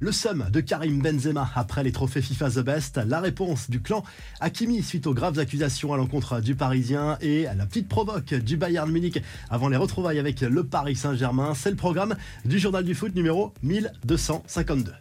Le somme de Karim Benzema après les trophées FIFA The Best, la réponse du clan Hakimi suite aux graves accusations à l'encontre du Parisien et la petite provoque du Bayern Munich avant les retrouvailles avec le Paris Saint-Germain. C'est le programme du journal du foot numéro 1252.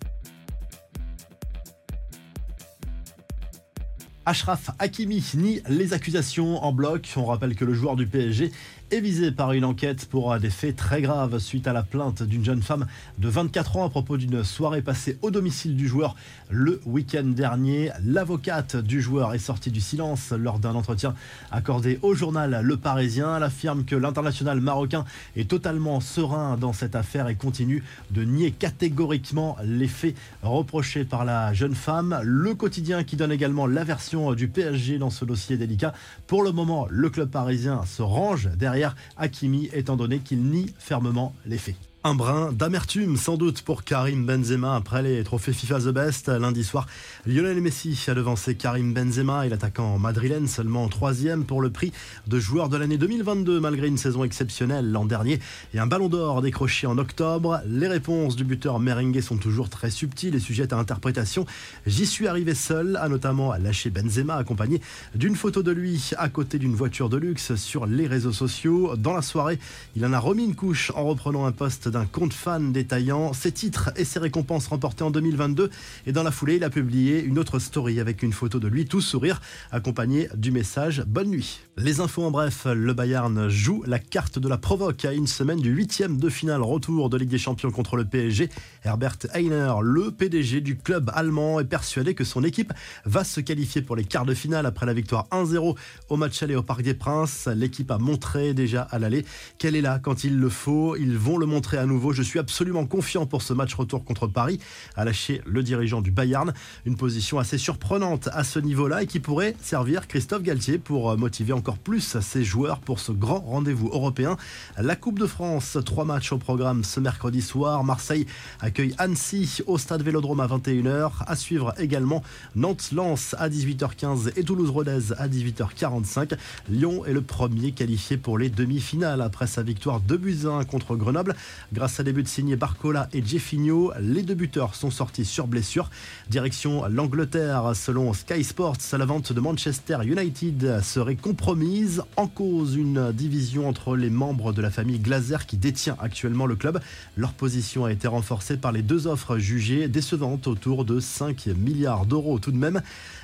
Ashraf Hakimi nie les accusations en bloc. On rappelle que le joueur du PSG est visé par une enquête pour des faits très graves suite à la plainte d'une jeune femme de 24 ans à propos d'une soirée passée au domicile du joueur le week-end dernier. L'avocate du joueur est sortie du silence lors d'un entretien accordé au journal Le Parisien. Elle affirme que l'international marocain est totalement serein dans cette affaire et continue de nier catégoriquement les faits reprochés par la jeune femme. Le quotidien qui donne également la version du PSG dans ce dossier délicat. Pour le moment, le club parisien se range derrière Hakimi, étant donné qu'il nie fermement les faits. Un brin d'amertume sans doute pour Karim Benzema après les trophées FIFA The Best. Lundi soir, Lionel Messi a devancé Karim Benzema et l'attaquant madrilène seulement troisième pour le prix de joueur de l'année 2022 malgré une saison exceptionnelle l'an dernier et un ballon d'or décroché en octobre. Les réponses du buteur merengue sont toujours très subtiles et sujettes à interprétation. J'y suis arrivé seul, a notamment lâché Benzema accompagné d'une photo de lui à côté d'une voiture de luxe sur les réseaux sociaux. Dans la soirée, il en a remis une couche en reprenant un poste compte fan détaillant ses titres et ses récompenses remportées en 2022. Et dans la foulée, il a publié une autre story avec une photo de lui tout sourire, accompagné du message Bonne nuit. Les infos en bref, le Bayern joue la carte de la provoque à une semaine du huitième de finale retour de Ligue des Champions contre le PSG. Herbert Heiner, le PDG du club allemand, est persuadé que son équipe va se qualifier pour les quarts de finale après la victoire 1-0 au match aller au Parc des Princes. L'équipe a montré déjà à l'aller qu'elle est là quand il le faut? Ils vont le montrer à nouveau. Je suis absolument confiant pour ce match retour contre Paris, a lâché le dirigeant du Bayern. Une position assez surprenante à ce niveau-là et qui pourrait servir Christophe Galtier pour euh, motiver encore plus ses joueurs pour ce grand rendez-vous européen. La Coupe de France, trois matchs au programme ce mercredi soir. Marseille accueille Annecy au stade Vélodrome à 21h. À suivre également Nantes-Lens à 18h15 et Toulouse-Rodez à 18h45. Lyon est le premier qualifié pour les demi-finales après sa victoire de buts contre Grenoble. Grâce à des buts signés Barcola et Jeffinho, les deux buteurs sont sortis sur blessure. Direction l'Angleterre, selon Sky Sports, la vente de Manchester United serait compromise. En cause, une division entre les membres de la famille Glazer qui détient actuellement le club. Leur position a été renforcée par les deux offres jugées décevantes autour de 5 milliards d'euros tout de même.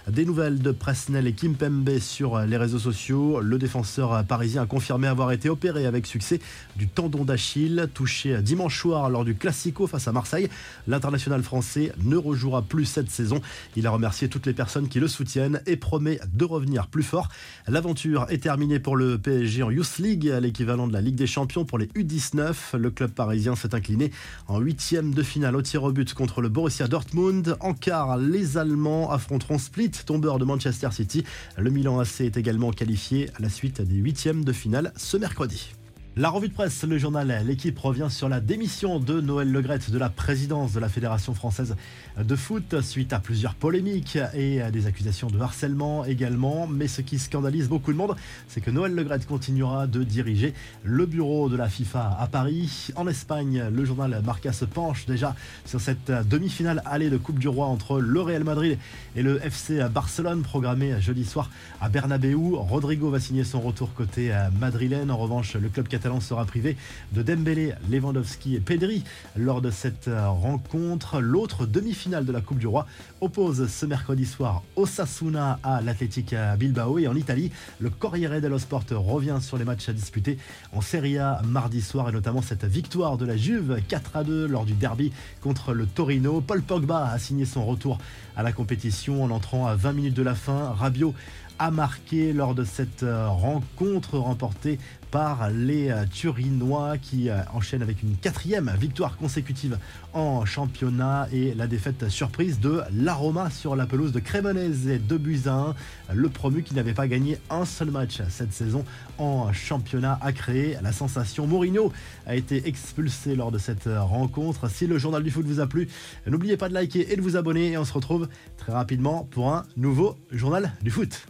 Des nouvelles de Presnel et Kimpembe sur les réseaux sociaux. Le défenseur parisien a confirmé avoir été opéré avec succès du tendon d'Achille touché dimanche soir lors du Classico face à Marseille. L'international français ne rejouera plus cette saison. Il a remercié toutes les personnes qui le soutiennent et promet de revenir plus fort. L'aventure est terminée pour le PSG en Youth League, l'équivalent de la Ligue des Champions pour les U19. Le club parisien s'est incliné en huitième de finale au tir au but contre le Borussia Dortmund. En quart, les Allemands affronteront Split, tombeur de Manchester City. Le Milan AC est également qualifié à la suite des huitièmes de finale ce mercredi. La revue de presse, le journal L'équipe revient sur la démission de Noël Legrette de la présidence de la Fédération française de foot suite à plusieurs polémiques et à des accusations de harcèlement également. Mais ce qui scandalise beaucoup de monde, c'est que Noël Legrette continuera de diriger le bureau de la FIFA à Paris. En Espagne, le journal Marca se penche déjà sur cette demi-finale allée de Coupe du Roi entre le Real Madrid et le FC Barcelone programmée jeudi soir à Bernabeu. Rodrigo va signer son retour côté madrilène. En revanche, le club catalan sera privé de Dembélé, Lewandowski et Pedri lors de cette rencontre. L'autre demi-finale de la Coupe du Roi oppose ce mercredi soir Osasuna à l'Athletic Bilbao et en Italie, le Corriere dello Sport revient sur les matchs à disputer en Serie A mardi soir et notamment cette victoire de la Juve 4 à 2 lors du derby contre le Torino. Paul Pogba a signé son retour à la compétition en entrant à 20 minutes de la fin. Rabiot a marqué lors de cette rencontre remportée par les Turinois qui enchaînent avec une quatrième victoire consécutive en championnat et la défaite surprise de l'Aroma sur la pelouse de Cremonese 2 buts à 1. Le promu qui n'avait pas gagné un seul match cette saison en championnat a créé la sensation. Mourinho a été expulsé lors de cette rencontre. Si le journal du foot vous a plu, n'oubliez pas de liker et de vous abonner et on se retrouve très rapidement pour un nouveau journal du foot.